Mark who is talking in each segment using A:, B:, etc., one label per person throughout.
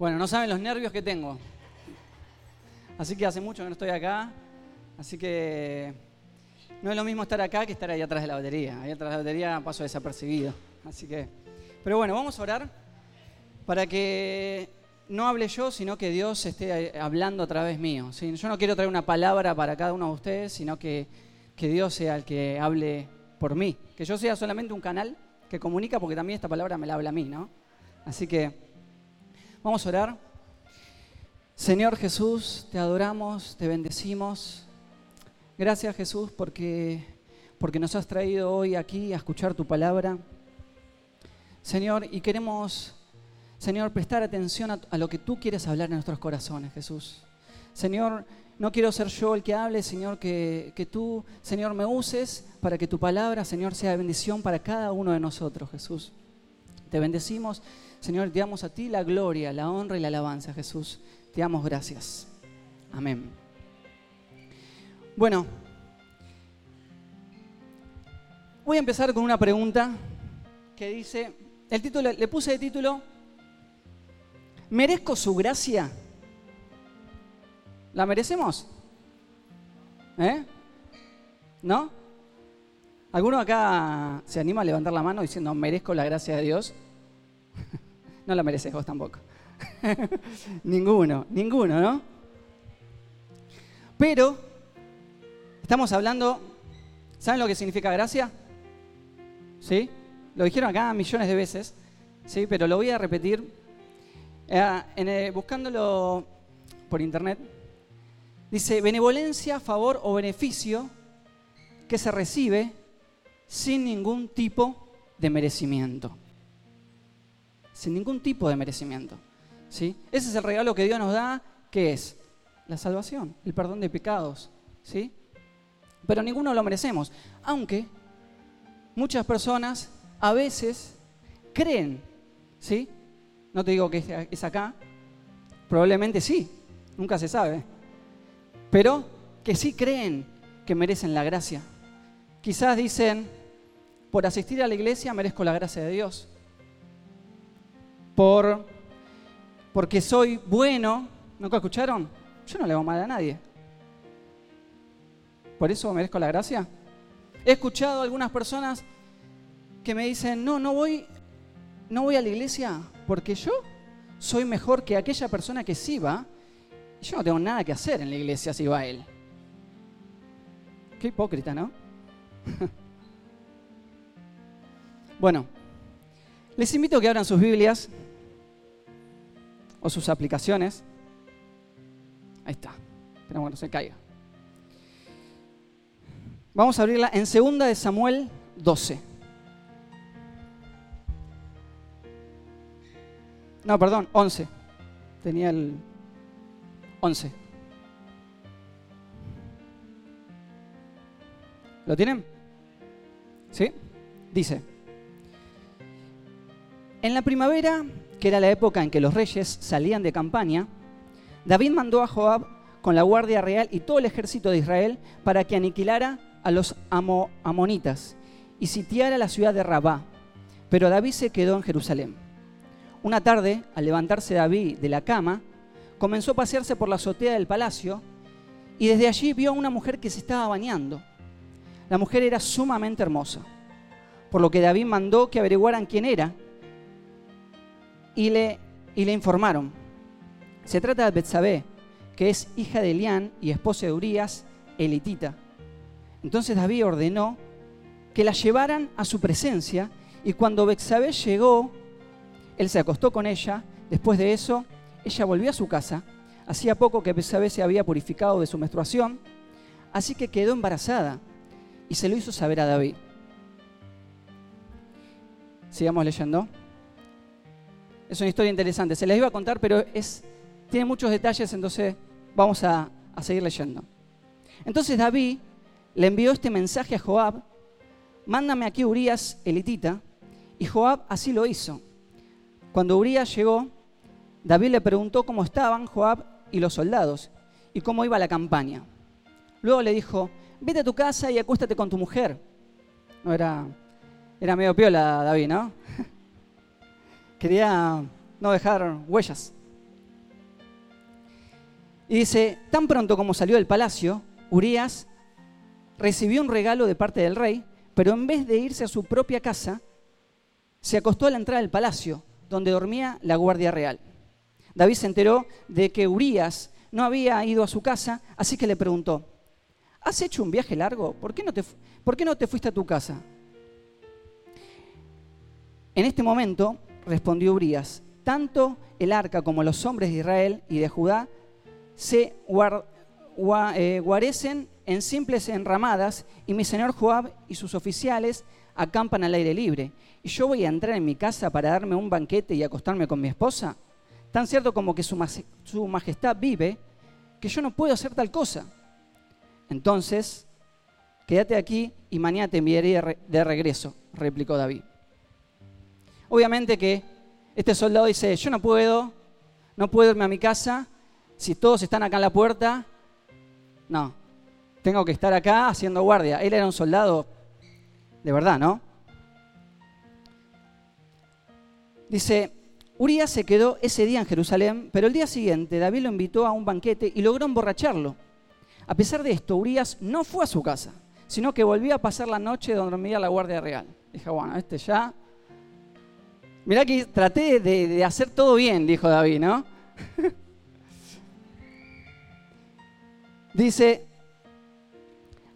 A: Bueno, no saben los nervios que tengo. Así que hace mucho que no estoy acá. Así que no es lo mismo estar acá que estar ahí atrás de la batería. Ahí atrás de la batería paso desapercibido. Así que. Pero bueno, vamos a orar para que no hable yo, sino que Dios esté hablando a través mío. Yo no quiero traer una palabra para cada uno de ustedes, sino que, que Dios sea el que hable por mí. Que yo sea solamente un canal que comunica, porque también esta palabra me la habla a mí, ¿no? Así que vamos a orar. Señor Jesús, te adoramos, te bendecimos. Gracias Jesús porque, porque nos has traído hoy aquí a escuchar tu palabra. Señor, y queremos, Señor, prestar atención a, lo que tú quieres hablar en nuestros corazones, Jesús. Señor, no quiero ser yo el que hable, Señor, que, que, tú, Señor, me uses para que tu palabra, Señor, sea bendición para cada uno de nosotros, Jesús. Te bendecimos, Señor, te damos a ti la gloria, la honra y la alabanza, Jesús. Te damos gracias. Amén. Bueno, voy a empezar con una pregunta que dice, el título, le puse de título, ¿merezco su gracia? ¿La merecemos? ¿Eh? ¿No? ¿Alguno acá se anima a levantar la mano diciendo, merezco la gracia de Dios? no la mereces vos tampoco. ninguno, ninguno, ¿no? Pero estamos hablando, ¿saben lo que significa gracia? ¿Sí? Lo dijeron acá millones de veces, ¿sí? Pero lo voy a repetir. Eh, buscándolo por internet, Dice, benevolencia, favor o beneficio que se recibe sin ningún tipo de merecimiento. Sin ningún tipo de merecimiento. ¿sí? Ese es el regalo que Dios nos da, que es la salvación, el perdón de pecados. ¿sí? Pero ninguno lo merecemos. Aunque muchas personas a veces creen, ¿sí? No te digo que es acá, probablemente sí, nunca se sabe pero que sí creen que merecen la gracia. Quizás dicen, por asistir a la iglesia merezco la gracia de Dios. Por, porque soy bueno, ¿nunca escucharon? Yo no le hago mal a nadie. ¿Por eso merezco la gracia? He escuchado a algunas personas que me dicen, no, no voy, no voy a la iglesia porque yo soy mejor que aquella persona que sí va yo no tengo nada que hacer en la iglesia si va él. Qué hipócrita, ¿no? bueno, les invito a que abran sus Biblias o sus aplicaciones. Ahí está. Esperamos que no se caiga. Vamos a abrirla en 2 de Samuel 12. No, perdón, 11. Tenía el, 11. ¿Lo tienen? ¿Sí? Dice, en la primavera, que era la época en que los reyes salían de campaña, David mandó a Joab con la guardia real y todo el ejército de Israel para que aniquilara a los amonitas y sitiara la ciudad de Rabá. Pero David se quedó en Jerusalén. Una tarde, al levantarse David de la cama, comenzó a pasearse por la azotea del palacio y desde allí vio a una mujer que se estaba bañando. La mujer era sumamente hermosa, por lo que David mandó que averiguaran quién era y le, informaron. Se trata de Betsabé, que es hija de Elián y esposa de Urias, elitita. Entonces David ordenó que la llevaran a su presencia y cuando Betsabé llegó, él se acostó con ella. Después de eso, ella volvió a su casa. Hacía poco que Betsabé se había purificado de su menstruación, así que quedó embarazada y se lo hizo saber a David. Sigamos leyendo. Es una historia interesante. Se les iba a contar, pero es, tiene muchos detalles, entonces vamos a, a seguir leyendo. Entonces David le envió este mensaje a Joab, mándame aquí Urias elitita, y Joab así lo hizo. Cuando Urias llegó, David le preguntó cómo estaban Joab y los soldados y cómo iba la campaña. Luego le dijo, vete a tu casa y acuéstate con tu mujer. No era, era medio piola David, ¿no? Quería no dejar huellas. Y dice, tan pronto como salió del palacio, Urias recibió un regalo de parte del rey, pero en vez de irse a su propia casa, se acostó a la entrada del palacio, donde dormía la guardia real. David se enteró de que Urias no había ido a su casa, así que le preguntó, ¿has hecho un viaje largo? ¿Por qué no te, por qué no te fuiste a tu casa? En este momento respondió Urias, tanto el arca como los hombres de Israel y de Judá se eh, guarecen en simples enramadas y mi señor Joab y sus oficiales acampan al aire libre. ¿Y yo voy a entrar en mi casa para darme un banquete y acostarme con mi esposa? Tan cierto como que su, su majestad vive, que yo no puedo hacer tal cosa. Entonces, quédate aquí y mañana te enviaré de regreso, replicó David. Obviamente que este soldado dice, yo no puedo, no puedo irme a mi casa, si todos están acá en la puerta, no, tengo que estar acá haciendo guardia. Él era un soldado de verdad, ¿no? Dice, Urias se quedó ese día en Jerusalén, pero el día siguiente David lo invitó a un banquete y logró emborracharlo. A pesar de esto, Urias no fue a su casa, sino que volvió a pasar la noche donde dormía la Guardia Real. Dije, bueno, este ya... Mirá que traté de, hacer todo bien, dijo David, ¿no? Dice,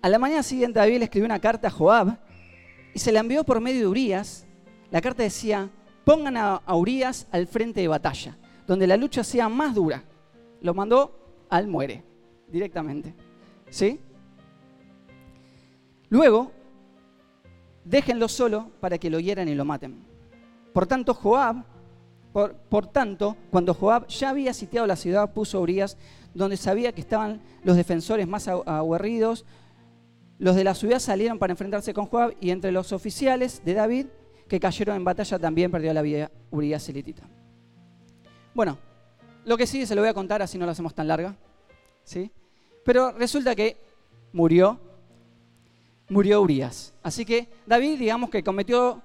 A: a la mañana siguiente David le escribió una carta a Joab y se la envió por medio de Urias. La carta decía, pongan a, Urias al frente de batalla, donde la lucha sea más dura. Lo mandó al muere, directamente. ¿Sí? Luego, déjenlo solo para que lo hieran y lo maten. Por tanto, Joab, por, tanto, cuando Joab ya había sitiado la ciudad, puso Urias donde sabía que estaban los defensores más aguerridos. Los de la ciudad salieron para enfrentarse con Joab y entre los oficiales de David que cayeron en batalla también perdió la vida Urias elitita. Bueno, lo que sigue se lo voy a contar así no lo hacemos tan larga. ¿sí? Pero resulta que murió, murió Urias. Así que David, digamos que cometió,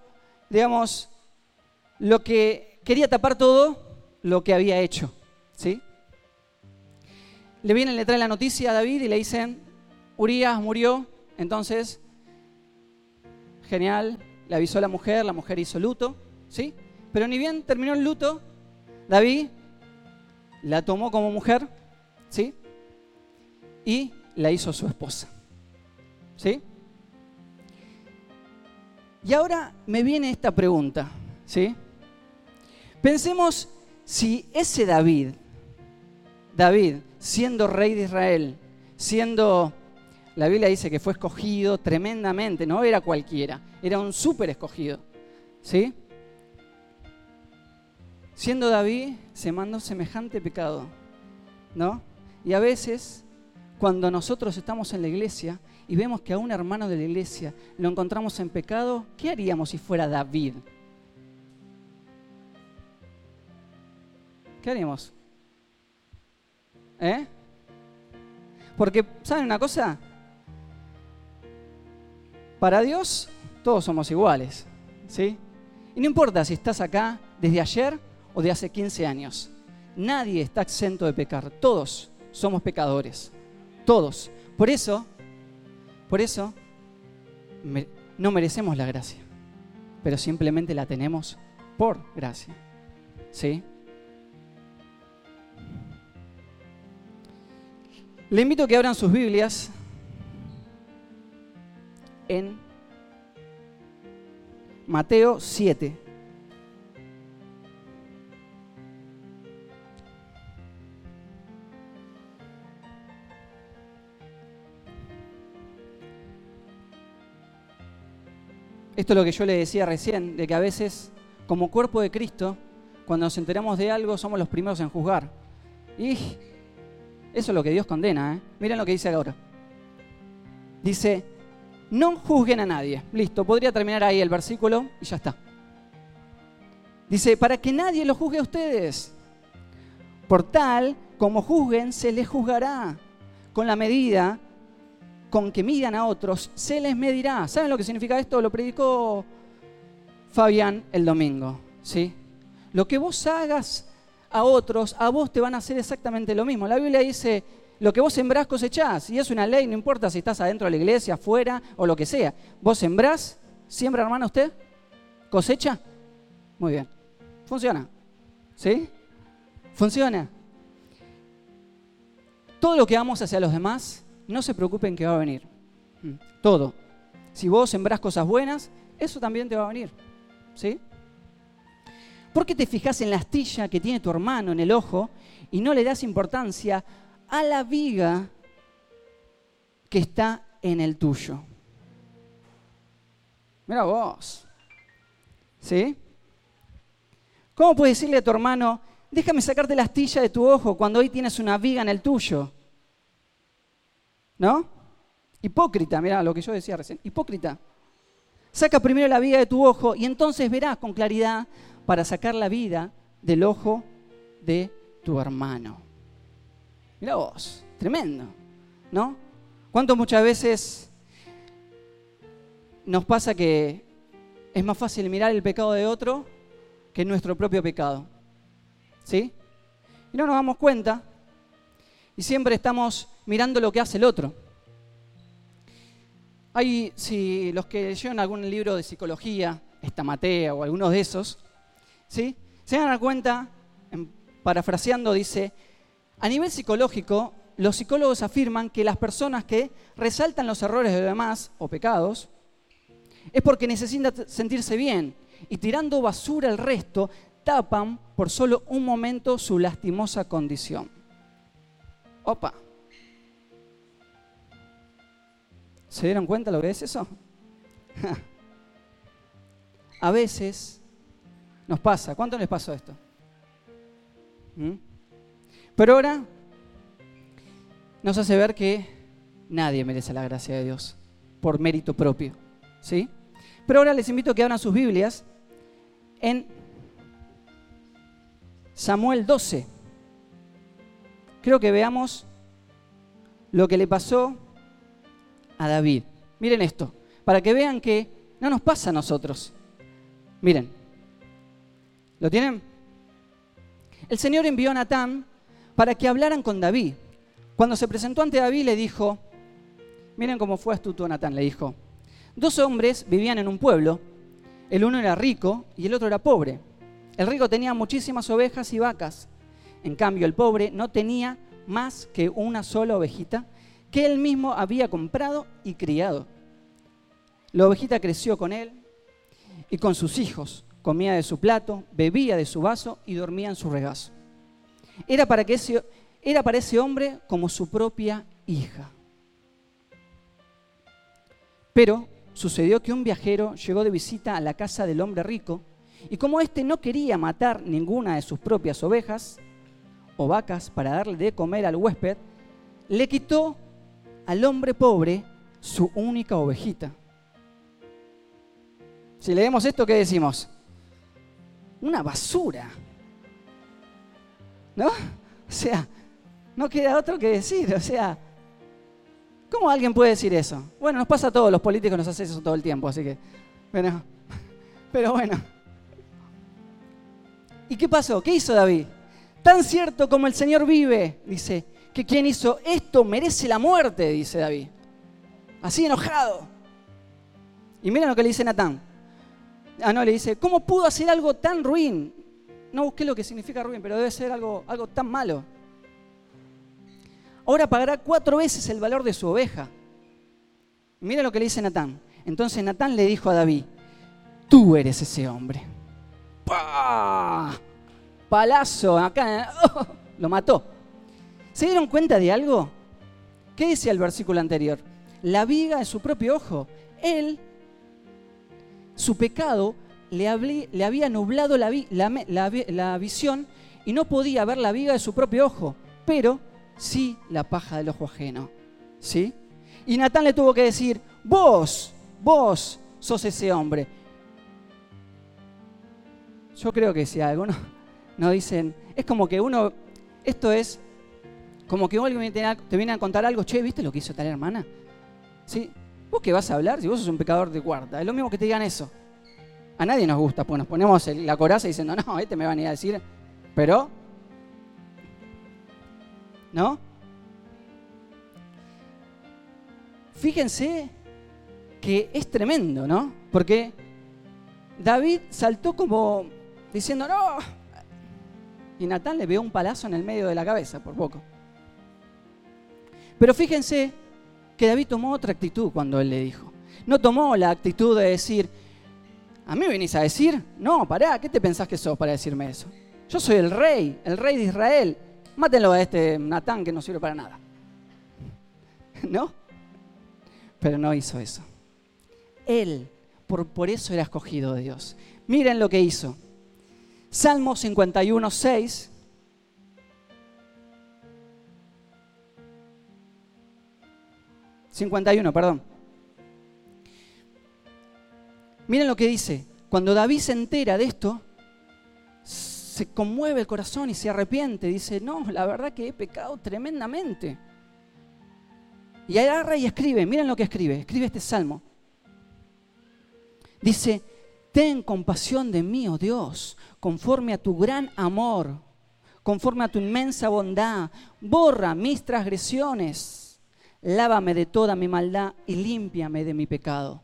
A: digamos, lo que quería tapar todo lo que había hecho. ¿sí? le vienen, le traen la noticia a David y le dicen, Urias murió, entonces, genial, le avisó a la mujer, la mujer hizo luto, ¿sí? Pero ni bien terminó el luto, David la tomó como mujer, ¿sí? Y la hizo su esposa, ¿sí? Y ahora me viene esta pregunta, ¿sí? Pensemos si ese David, David, siendo rey de Israel, siendo, la Biblia dice que fue escogido tremendamente, no era cualquiera, era un súper escogido. ¿Sí? Siendo David, se mandó semejante pecado, ¿no? Y a veces, cuando nosotros estamos en la iglesia y vemos que a un hermano de la iglesia lo encontramos en pecado, ¿qué haríamos si fuera David? ¿Qué haríamos? ¿Eh? Porque, ¿saben una cosa? Para Dios todos somos iguales, ¿sí? Y no importa si estás acá desde ayer o de hace 15 años. Nadie está exento de pecar. Todos somos pecadores. Todos. Por eso, por eso, no merecemos la gracia. Pero simplemente la tenemos por gracia. ¿Sí? Le invito a que abran sus Biblias en Mateo 7. Esto es lo que yo le decía recién, de que a veces, como cuerpo de Cristo, cuando nos enteramos de algo, somos los primeros en juzgar. Y eso es lo que Dios condena. ¿eh? Miren lo que dice ahora. Dice, no juzguen a nadie. Listo, podría terminar ahí el versículo y ya está. Dice, para que nadie lo juzgue a ustedes. Por tal, como juzguen, se les juzgará. Con la medida con que midan a otros, se les medirá. ¿Saben lo que significa esto? Lo predicó Fabián el domingo. ¿sí? Lo que vos hagas a otros, a vos te van a hacer exactamente lo mismo. La Biblia dice, lo que vos sembrás cosechás, y es una ley, no importa si estás adentro de la iglesia, afuera o lo que sea. Vos sembrás, siembra hermano usted, cosecha. Muy bien, funciona. ¿Sí? Funciona. Todo lo que vamos hacia los demás, no se preocupen que va a venir. Mm, todo. Si vos sembrás cosas buenas, eso también te va a venir. ¿Sí? ¿Por qué te fijas en la astilla que tiene tu hermano en el ojo y no le das importancia a la viga que está en el tuyo? Mira vos. ¿Sí? ¿Cómo puedes decirle a tu hermano, déjame sacarte la astilla de tu ojo cuando hoy tienes una viga en el tuyo? ¿No? Hipócrita, mira lo que yo decía recién. Hipócrita. Saca primero la viga de tu ojo y entonces verás con claridad para sacar la vida del ojo de tu hermano. Mira vos, tremendo, ¿no? ¿Cuánto muchas veces nos pasa que es más fácil mirar el pecado de otro que nuestro propio pecado? ¿Sí? Y no nos damos cuenta y siempre estamos mirando lo que hace el otro. Hay, si los que leyeron algún libro de psicología, esta Matea o algunos de esos, ¿sí? Se dan cuenta, parafraseando, dice, a nivel psicológico, los psicólogos afirman que las personas que resaltan los errores de los demás o pecados es porque necesitan sentirse bien y tirando basura al resto tapan por solo un momento su lastimosa condición. Opa. ¿Se dieron cuenta lo que es eso? A veces nos pasa. ¿Cuánto les pasó esto? ¿Mm? Pero ahora nos hace ver que nadie merece la gracia de Dios por mérito propio. ¿Sí? Pero ahora les invito a que abran sus Biblias en Samuel 12. Creo que veamos lo que le pasó a David. Miren esto, para que vean que no nos pasa a nosotros. Miren, ¿Lo tienen? El Señor envió a Natán para que hablaran con David. Cuando se presentó ante David le dijo, miren cómo fue astuto Natán, le dijo, dos hombres vivían en un pueblo, el uno era rico y el otro era pobre. El rico tenía muchísimas ovejas y vacas, en cambio el pobre no tenía más que una sola ovejita que él mismo había comprado y criado. La ovejita creció con él y con sus hijos comía de su plato, bebía de su vaso y dormía en su regazo. Era para, que ese, era para ese hombre como su propia hija. Pero sucedió que un viajero llegó de visita a la casa del hombre rico y como éste no quería matar ninguna de sus propias ovejas o vacas para darle de comer al huésped, le quitó al hombre pobre su única ovejita. Si leemos esto, ¿qué decimos? Una basura. ¿No? O sea, no queda otro que decir. O sea, ¿cómo alguien puede decir eso? Bueno, nos pasa a todos, los políticos nos hacen eso todo el tiempo, así que, bueno, pero bueno. ¿Y qué pasó? ¿Qué hizo David? Tan cierto como el Señor vive, dice, que quien hizo esto merece la muerte, dice David. Así enojado. Y miren lo que le dice Natán. Ah, no, le dice, ¿cómo pudo hacer algo tan ruin? No busqué lo que significa ruin, pero debe ser algo, algo tan malo. Ahora pagará cuatro veces el valor de su oveja. Mira lo que le dice Natán. Entonces Natán le dijo a David, tú eres ese hombre. ¡Pah! Palazo, acá, ¡oh! lo mató. ¿Se dieron cuenta de algo? ¿Qué dice el versículo anterior? La viga de su propio ojo. Él su pecado le, había nublado la, visión y no podía ver la viga de su propio ojo, pero sí la paja del ojo ajeno. ¿Sí? Y Natán le tuvo que decir, vos, vos sos ese hombre. Yo creo que si algunos no dicen, es como que uno, esto es como que alguien te viene a contar algo, che, ¿viste lo que hizo tal hermana? ¿Sí? ¿Vos qué vas a hablar si vos sos un pecador de cuarta? Es lo mismo que te digan eso. A nadie nos gusta, pues nos ponemos la coraza diciendo, no, este me van a ir a decir. Pero ¿No? Fíjense que es tremendo, ¿no? Porque David saltó como diciendo, no. Y Natán le vio un palazo en el medio de la cabeza, por poco. Pero fíjense que David tomó otra actitud cuando él le dijo. No tomó la actitud de decir, ¿a mí venís a decir? No, pará, ¿qué te pensás que sos para decirme eso? Yo soy el rey, el rey de Israel. Mátenlo a este Natán que no sirve para nada. ¿No? Pero no hizo eso. Él, por, por eso era escogido de Dios. Miren lo que hizo. Salmo 51, 6. ...51, perdón. Miren lo que dice. Cuando David se entera de esto, se conmueve el corazón y se arrepiente. Dice, no, la verdad que he pecado tremendamente. Y agarra y escribe, miren lo que escribe, escribe este salmo. Dice, ten compasión de mí, oh Dios, conforme a tu gran amor, conforme a tu inmensa bondad, borra mis transgresiones, lávame de toda mi maldad y límpiame de mi pecado.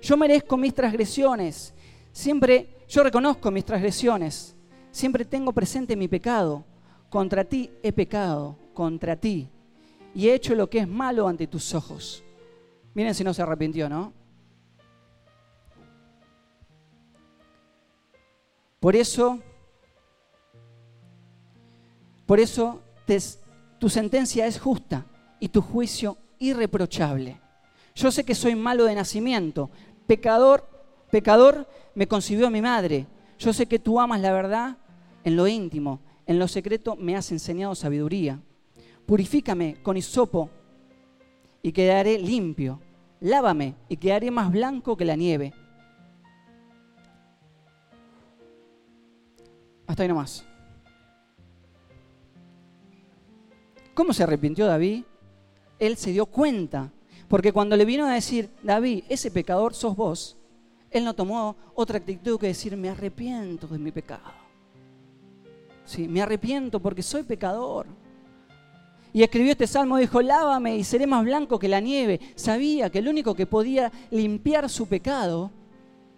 A: Yo merezco mis transgresiones, siempre yo reconozco mis transgresiones, siempre tengo presente mi pecado. Contra ti he pecado, contra ti, y he hecho lo que es malo ante tus ojos. Miren si no se arrepintió, ¿no? Por eso, por eso tu sentencia es justa y tu juicio irreprochable. Yo sé que soy malo de nacimiento, pecador, pecador me concibió mi madre. Yo sé que tú amas la verdad en lo íntimo, en lo secreto me has enseñado sabiduría. Purifícame con hisopo y quedaré limpio. Lávame y quedaré más blanco que la nieve. Hasta ahí nomás. ¿Cómo se arrepintió David? Él se dio cuenta. Porque cuando le vino a decir, David, ese pecador sos vos, él no tomó otra actitud que decir, me arrepiento de mi pecado. Sí, me arrepiento porque soy pecador. Y escribió este salmo, dijo, lávame y seré más blanco que la nieve. Sabía que el único que podía limpiar su pecado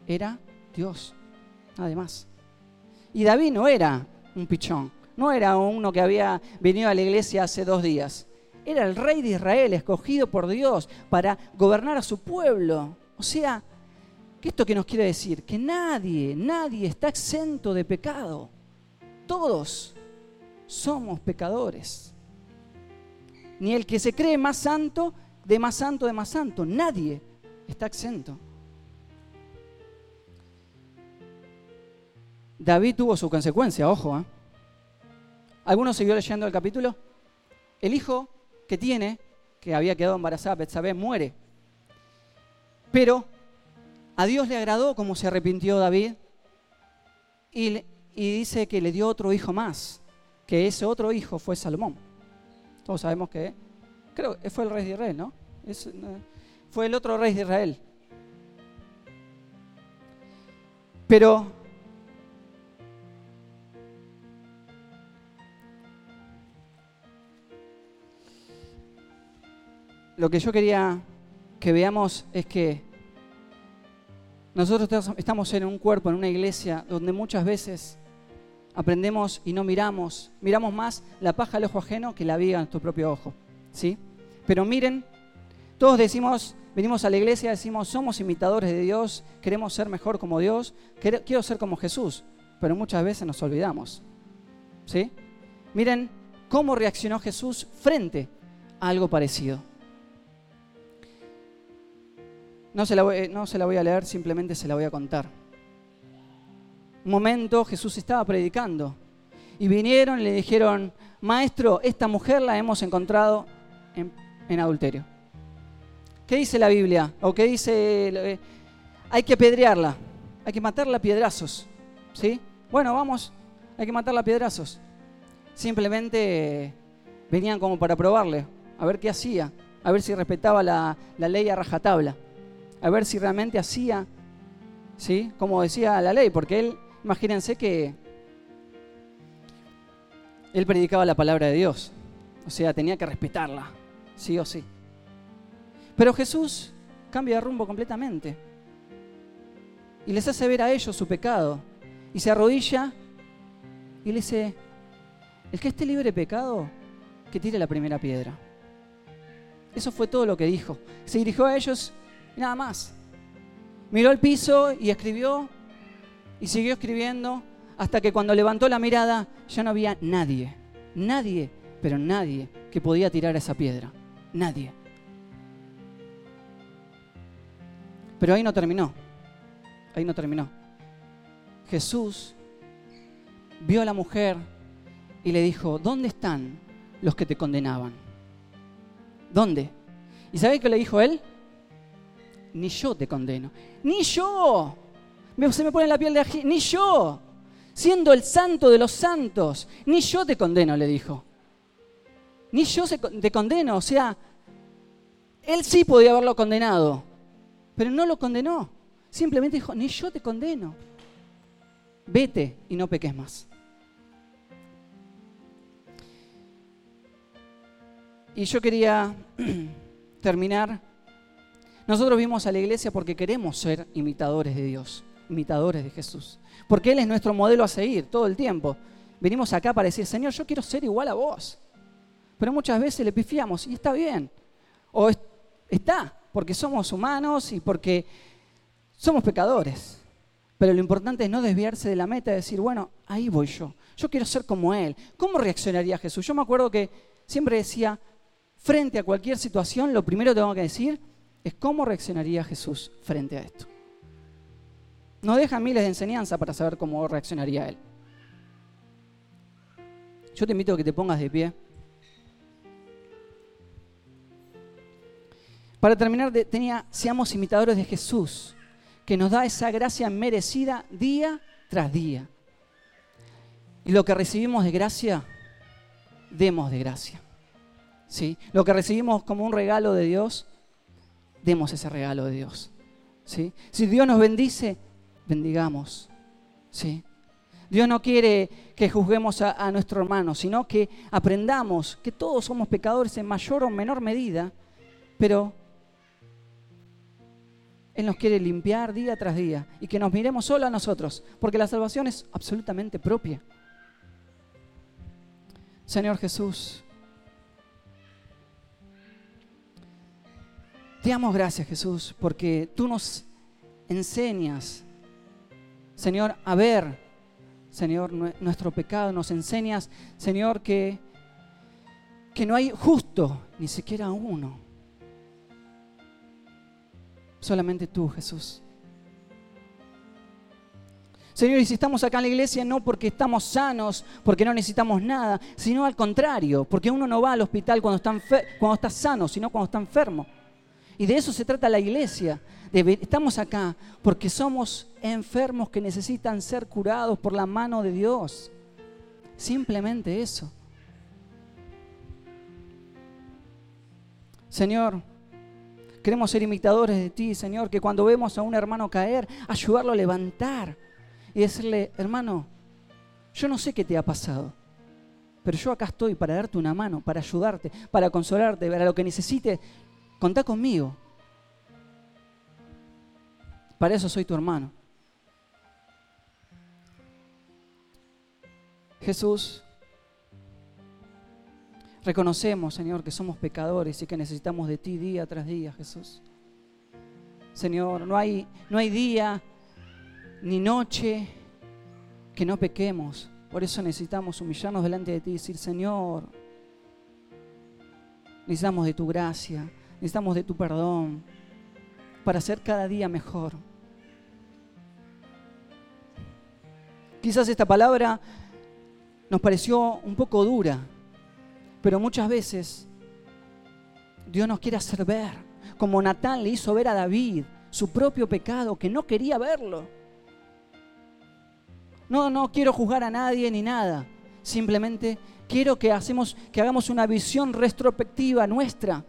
A: era Dios, además. Y David no era un pichón, no era uno que había venido a la iglesia hace dos días. Era el rey de Israel, escogido por Dios para gobernar a su pueblo. O sea, ¿qué esto que nos quiere decir? Que nadie, nadie está exento de pecado. Todos somos pecadores. Ni el que se cree más santo, de más santo, de más santo. Nadie está exento. David tuvo su consecuencia, ojo. ¿eh? ¿Alguno siguió leyendo el capítulo? El hijo que tiene, que había quedado embarazada, Betsabé, muere. Pero a Dios le agradó cómo se arrepintió David y, y dice que le dio otro hijo más, que ese otro hijo fue Salomón. Todos sabemos que, creo que fue el rey de Israel, ¿no? fue el otro rey de Israel. Pero lo que yo quería que veamos es que nosotros estamos en un cuerpo, en una iglesia, donde muchas veces aprendemos y no miramos, miramos más la paja al ojo ajeno que la viga en nuestro propio ojo. ¿sí? Pero miren, todos decimos, venimos a la iglesia, decimos, somos imitadores de Dios, queremos ser mejor como Dios, quiero ser como Jesús, pero muchas veces nos olvidamos. ¿sí? Miren cómo reaccionó Jesús frente a algo parecido. No se, la voy, no se la voy a leer, simplemente se la voy a contar. Un momento Jesús estaba predicando y vinieron y le dijeron, maestro, esta mujer la hemos encontrado en, adulterio. ¿Qué dice la Biblia? ¿O qué dice? Eh, hay que apedrearla, hay que matarla a piedrazos. ¿Sí? Bueno, vamos, hay que matarla a piedrazos. Simplemente venían como para probarle, a ver qué hacía, a ver si respetaba la, la ley a rajatabla a ver si realmente hacía, ¿sí? Como decía la ley, porque él, imagínense que él predicaba la palabra de Dios, O sea, tenía que respetarla, sí o sí. Pero Jesús cambia de rumbo completamente. Y les hace ver a ellos su pecado. Y se arrodilla y le dice, el que esté libre de pecado, que tire la primera piedra. Eso fue todo lo que dijo. Se dirigió a ellos nada más. Miró el piso y escribió y siguió escribiendo hasta que cuando levantó la mirada ya no había nadie, nadie, pero nadie que podía tirar esa piedra. Nadie. Pero ahí no terminó. Ahí no terminó. Jesús vio a la mujer y le dijo, ¿dónde están los que te condenaban? ¿Dónde? ¿Y sabéis qué le dijo él? Ni yo te condeno. Ni yo. Se me pone la piel de ají. Ni yo. Siendo el santo de los santos. Ni yo te condeno, le dijo. Ni yo te condeno. O sea, él sí podía haberlo condenado. Pero no lo condenó. Simplemente dijo, ni yo te condeno. Vete y no peques más. Y yo quería terminar. Nosotros vimos a la iglesia porque queremos ser imitadores de Dios, imitadores de Jesús. Porque Él es nuestro modelo a seguir todo el tiempo. Venimos acá para decir, Señor, yo quiero ser igual a vos. Pero muchas veces le pifiamos y está bien. O está, porque somos humanos y porque somos pecadores. Pero lo importante es no desviarse de la meta, de decir, bueno, ahí voy yo. Yo quiero ser como Él. ¿Cómo reaccionaría Jesús? Yo me acuerdo que siempre decía, frente a cualquier situación, lo primero que tengo que decir es cómo reaccionaría Jesús frente a esto. Nos deja miles de enseñanzas para saber cómo reaccionaría Él. Yo te invito a que te pongas de pie. Para terminar, tenía, seamos imitadores de Jesús, que nos da esa gracia merecida día tras día. Y lo que recibimos de gracia, demos de gracia. ¿sí? Lo que recibimos como un regalo de Dios, demos ese regalo de Dios. ¿sí? Si Dios nos bendice, bendigamos. ¿sí? Dios no quiere que juzguemos a, a, nuestro hermano, sino que aprendamos que todos somos pecadores en mayor o menor medida, pero Él nos quiere limpiar día tras día y que nos miremos solo a nosotros, porque la salvación es absolutamente propia. Señor Jesús, Te damos gracias, Jesús, porque tú nos enseñas, Señor, a ver, Señor, nuestro pecado. Nos enseñas, Señor, que, que no hay justo, ni siquiera uno. Solamente tú, Jesús. Señor, y si estamos acá en la iglesia no porque estamos sanos, porque no necesitamos nada, sino al contrario, porque uno no va al hospital cuando está, cuando está sano, sino cuando está enfermo. Y de eso se trata la iglesia. estamos acá porque somos enfermos que necesitan ser curados por la mano de Dios. Simplemente eso. Señor, queremos ser imitadores de ti, Señor, que cuando vemos a un hermano caer, ayudarlo a levantar y decirle, hermano, yo no sé qué te ha pasado, pero yo acá estoy para darte una mano, para ayudarte, para consolarte, para lo que necesites, Contá conmigo. Para eso soy tu hermano. Jesús, reconocemos, Señor, que somos pecadores y que necesitamos de ti día tras día, Jesús. Señor, no hay, no hay día ni noche que no pequemos. Por eso necesitamos humillarnos delante de ti y decir, Señor, necesitamos de tu gracia, necesitamos de tu perdón para ser cada día mejor. Quizás esta palabra nos pareció un poco dura, pero muchas veces Dios nos quiere hacer ver, como Natán le hizo ver a David su propio pecado, que no quería verlo. No, no quiero juzgar a nadie ni nada, simplemente quiero que, hacemos, que hagamos una visión retrospectiva nuestra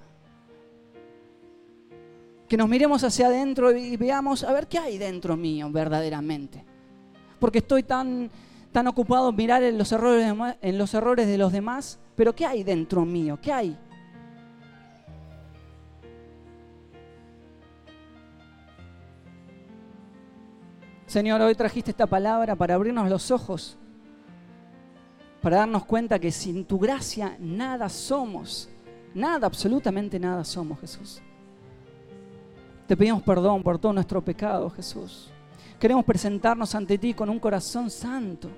A: que nos miremos hacia adentro y veamos, a ver, ¿qué hay dentro mío verdaderamente? Porque estoy tan, tan ocupado en mirar en los, errores de, en los errores de los demás, pero ¿qué hay dentro mío? ¿Qué hay? Señor, hoy trajiste esta palabra para abrirnos los ojos, para darnos cuenta que sin tu gracia nada somos, nada, absolutamente nada somos, Jesús. Te pedimos perdón por todo nuestro pecado, Jesús. Queremos presentarnos ante ti con un corazón santo,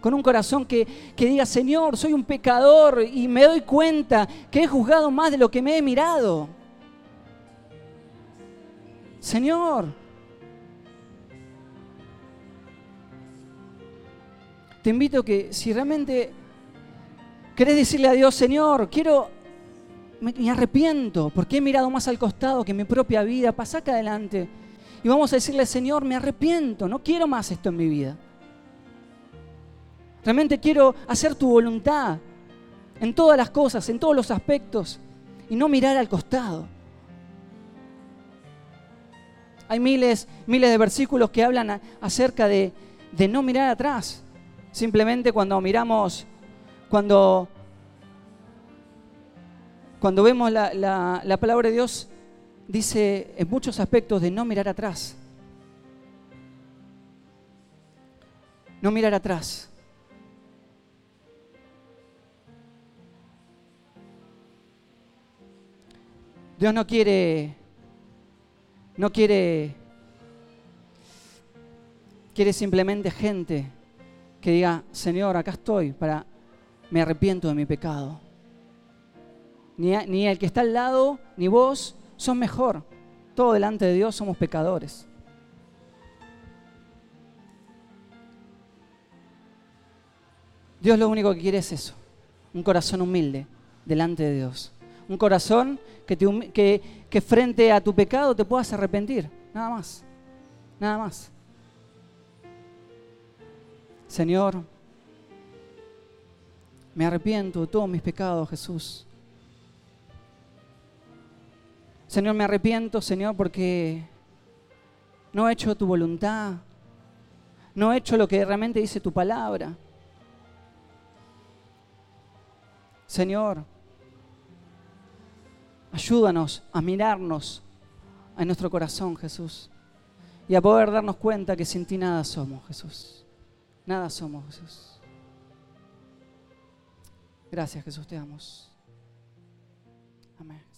A: con un corazón que, que diga, Señor, soy un pecador y me doy cuenta que he juzgado más de lo que me he mirado. Señor, te invito que si realmente querés decirle a Dios, Señor, quiero, me, arrepiento porque he mirado más al costado que mi propia vida, pasa acá adelante. Y vamos a decirle, Señor, me arrepiento, no quiero más esto en mi vida. Realmente quiero hacer tu voluntad en todas las cosas, en todos los aspectos, y no mirar al costado. Hay miles, miles de versículos que hablan acerca de, de no mirar atrás. Simplemente cuando miramos, cuando, cuando vemos la, la palabra de Dios, dice en muchos aspectos de no mirar atrás. No mirar atrás. Dios no quiere, no quiere, quiere simplemente gente que diga, Señor, acá estoy, para, me arrepiento de mi pecado. Ni, ni el que está al lado, ni vos, son mejor. Todo delante de Dios somos pecadores. Dios lo único que quiere es eso, un corazón humilde delante de Dios. Un corazón que, que, que frente a tu pecado te puedas arrepentir, nada más, nada más. Señor, me arrepiento de todos mis pecados, Jesús. Señor, me arrepiento, Señor, porque no he hecho tu voluntad, no he hecho lo que realmente dice tu palabra. Señor, ayúdanos a mirarnos a nuestro corazón, Jesús, y a poder darnos cuenta que sin ti nada somos, Jesús. Nada somos, Jesús. Gracias, Jesús, te damos. Amén.